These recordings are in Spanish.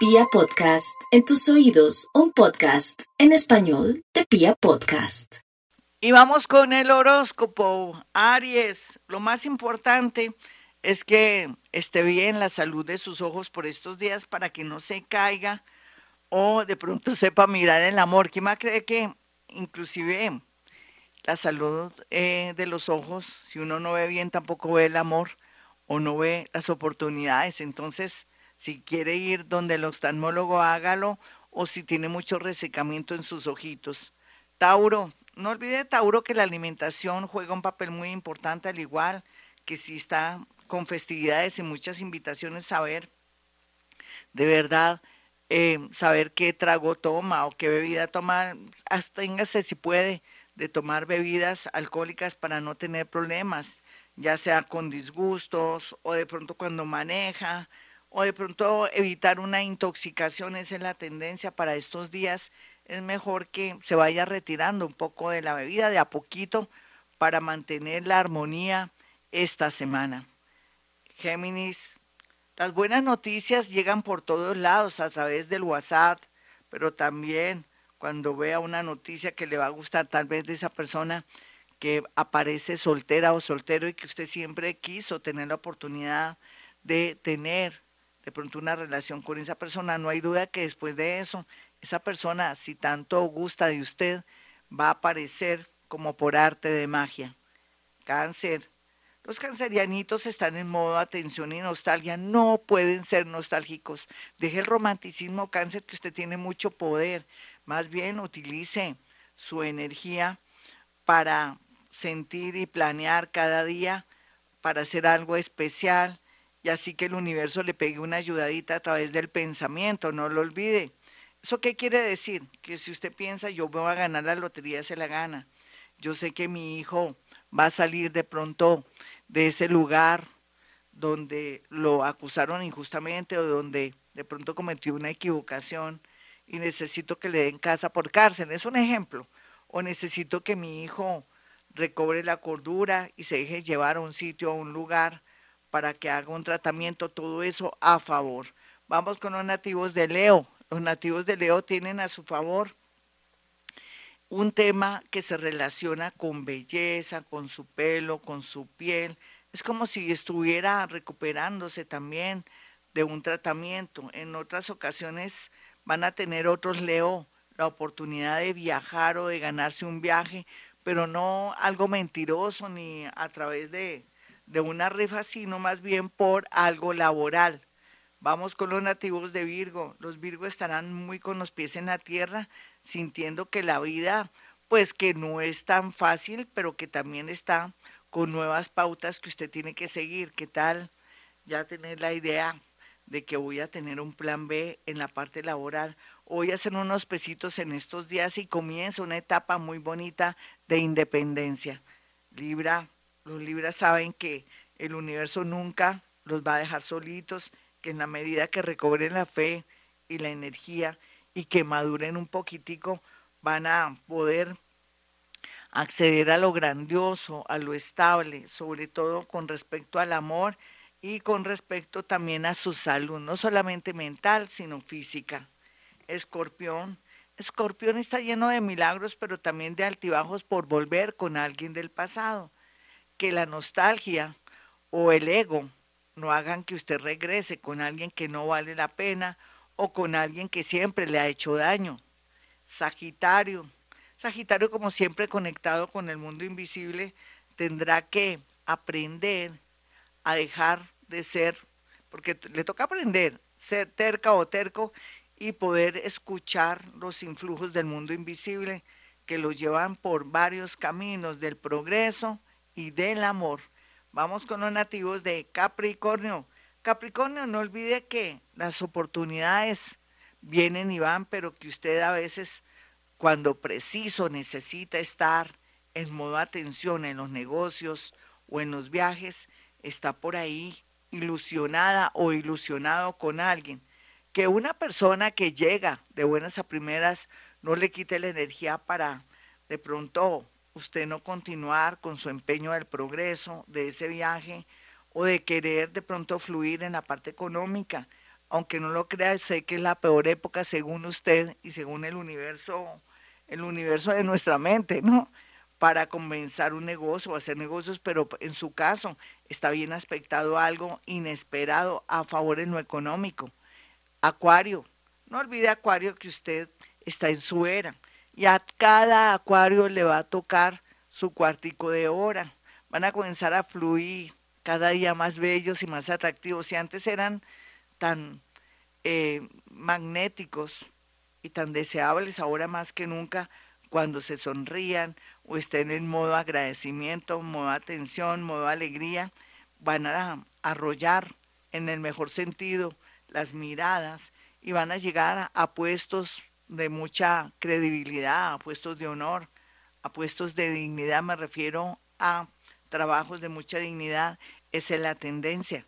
Pia Podcast, en tus oídos, un podcast en español de Pia Podcast. Y vamos con el horóscopo. Aries, lo más importante es que esté bien la salud de sus ojos por estos días para que no se caiga o de pronto sepa mirar el amor. ¿Quién más cree que inclusive la salud eh, de los ojos, si uno no ve bien, tampoco ve el amor o no ve las oportunidades? Entonces, si quiere ir donde el oftalmólogo, hágalo o si tiene mucho resecamiento en sus ojitos. Tauro, no olvide Tauro que la alimentación juega un papel muy importante, al igual que si está con festividades y muchas invitaciones, saber de verdad, eh, saber qué trago toma o qué bebida toma, absténgase si puede de tomar bebidas alcohólicas para no tener problemas, ya sea con disgustos o de pronto cuando maneja o de pronto evitar una intoxicación, esa es la tendencia para estos días, es mejor que se vaya retirando un poco de la bebida de a poquito para mantener la armonía esta semana. Géminis, las buenas noticias llegan por todos lados a través del WhatsApp, pero también cuando vea una noticia que le va a gustar tal vez de esa persona que aparece soltera o soltero y que usted siempre quiso tener la oportunidad de tener de pronto una relación con esa persona, no hay duda que después de eso, esa persona, si tanto gusta de usted, va a aparecer como por arte de magia. Cáncer. Los cancerianitos están en modo atención y nostalgia, no pueden ser nostálgicos. Deje el romanticismo cáncer que usted tiene mucho poder. Más bien utilice su energía para sentir y planear cada día, para hacer algo especial, y así que el universo le pegue una ayudadita a través del pensamiento, no lo olvide. ¿Eso qué quiere decir? Que si usted piensa, yo voy a ganar la lotería, se la gana. Yo sé que mi hijo va a salir de pronto de ese lugar donde lo acusaron injustamente o donde de pronto cometió una equivocación y necesito que le den casa por cárcel. Es un ejemplo. O necesito que mi hijo recobre la cordura y se deje llevar a un sitio, a un lugar para que haga un tratamiento, todo eso a favor. Vamos con los nativos de Leo. Los nativos de Leo tienen a su favor un tema que se relaciona con belleza, con su pelo, con su piel. Es como si estuviera recuperándose también de un tratamiento. En otras ocasiones van a tener otros Leo la oportunidad de viajar o de ganarse un viaje, pero no algo mentiroso ni a través de de una rifa, sino más bien por algo laboral. Vamos con los nativos de Virgo. Los Virgo estarán muy con los pies en la tierra, sintiendo que la vida, pues que no es tan fácil, pero que también está con nuevas pautas que usted tiene que seguir. ¿Qué tal? Ya tener la idea de que voy a tener un plan B en la parte laboral. Voy a hacer unos pesitos en estos días y comienza una etapa muy bonita de independencia. Libra, los Libras saben que el universo nunca los va a dejar solitos, que en la medida que recobren la fe y la energía y que maduren un poquitico, van a poder acceder a lo grandioso, a lo estable, sobre todo con respecto al amor y con respecto también a su salud, no solamente mental, sino física. Escorpión. Escorpión está lleno de milagros, pero también de altibajos por volver con alguien del pasado que la nostalgia o el ego no hagan que usted regrese con alguien que no vale la pena o con alguien que siempre le ha hecho daño. Sagitario. Sagitario, como siempre conectado con el mundo invisible, tendrá que aprender a dejar de ser, porque le toca aprender, ser terca o terco y poder escuchar los influjos del mundo invisible que lo llevan por varios caminos del progreso, y del amor. Vamos con los nativos de Capricornio. Capricornio, no olvide que las oportunidades vienen y van, pero que usted a veces, cuando preciso, necesita estar en modo atención en los negocios o en los viajes, está por ahí ilusionada o ilusionado con alguien. Que una persona que llega de buenas a primeras no le quite la energía para de pronto usted no continuar con su empeño del progreso, de ese viaje, o de querer de pronto fluir en la parte económica. aunque no lo crea, sé que es la peor época según usted y según el universo, el universo de nuestra mente, ¿no? Para comenzar un negocio o hacer negocios, pero en su caso está bien aspectado algo inesperado a favor en lo económico. Acuario, no olvide Acuario que usted está en su era y a cada Acuario le va a tocar su cuartico de hora. Van a comenzar a fluir cada día más bellos y más atractivos. Si antes eran tan eh, magnéticos y tan deseables ahora más que nunca cuando se sonrían o estén en modo agradecimiento, modo atención, modo alegría, van a arrollar en el mejor sentido las miradas y van a llegar a puestos de mucha credibilidad, a puestos de honor, a puestos de dignidad, me refiero a trabajos de mucha dignidad, esa es la tendencia.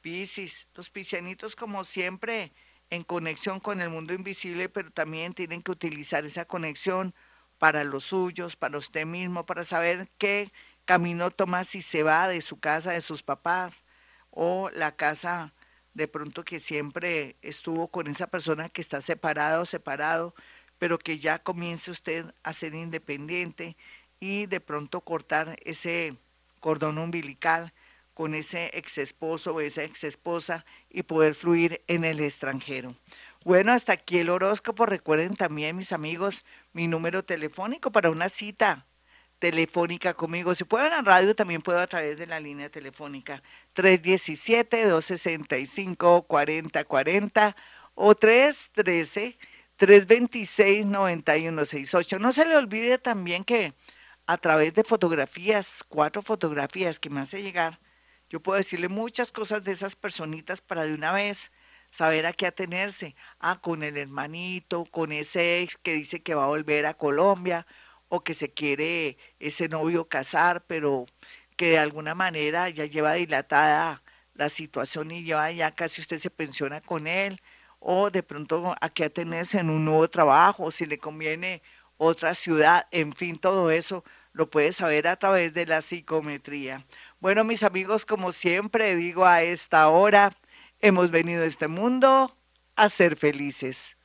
Piscis, los piscianitos como siempre en conexión con el mundo invisible, pero también tienen que utilizar esa conexión para los suyos, para usted mismo, para saber qué camino toma si se va de su casa, de sus papás, o la casa de pronto que siempre estuvo con esa persona que está separado o separado, pero que ya comience usted a ser independiente y de pronto cortar ese cordón umbilical con ese ex esposo o esa ex esposa y poder fluir en el extranjero. Bueno, hasta aquí el horóscopo. Recuerden también, mis amigos, mi número telefónico para una cita telefónica conmigo. Si puedo en radio, también puedo a través de la línea telefónica 317-265-4040 o 313-326-9168. No se le olvide también que a través de fotografías, cuatro fotografías que me hace llegar, yo puedo decirle muchas cosas de esas personitas para de una vez saber a qué atenerse. Ah, con el hermanito, con ese ex que dice que va a volver a Colombia o que se quiere ese novio casar, pero que de alguna manera ya lleva dilatada la situación y ya, ya casi usted se pensiona con él, o de pronto a qué atenerse en un nuevo trabajo, o si le conviene otra ciudad, en fin, todo eso lo puede saber a través de la psicometría. Bueno, mis amigos, como siempre digo a esta hora, hemos venido a este mundo a ser felices.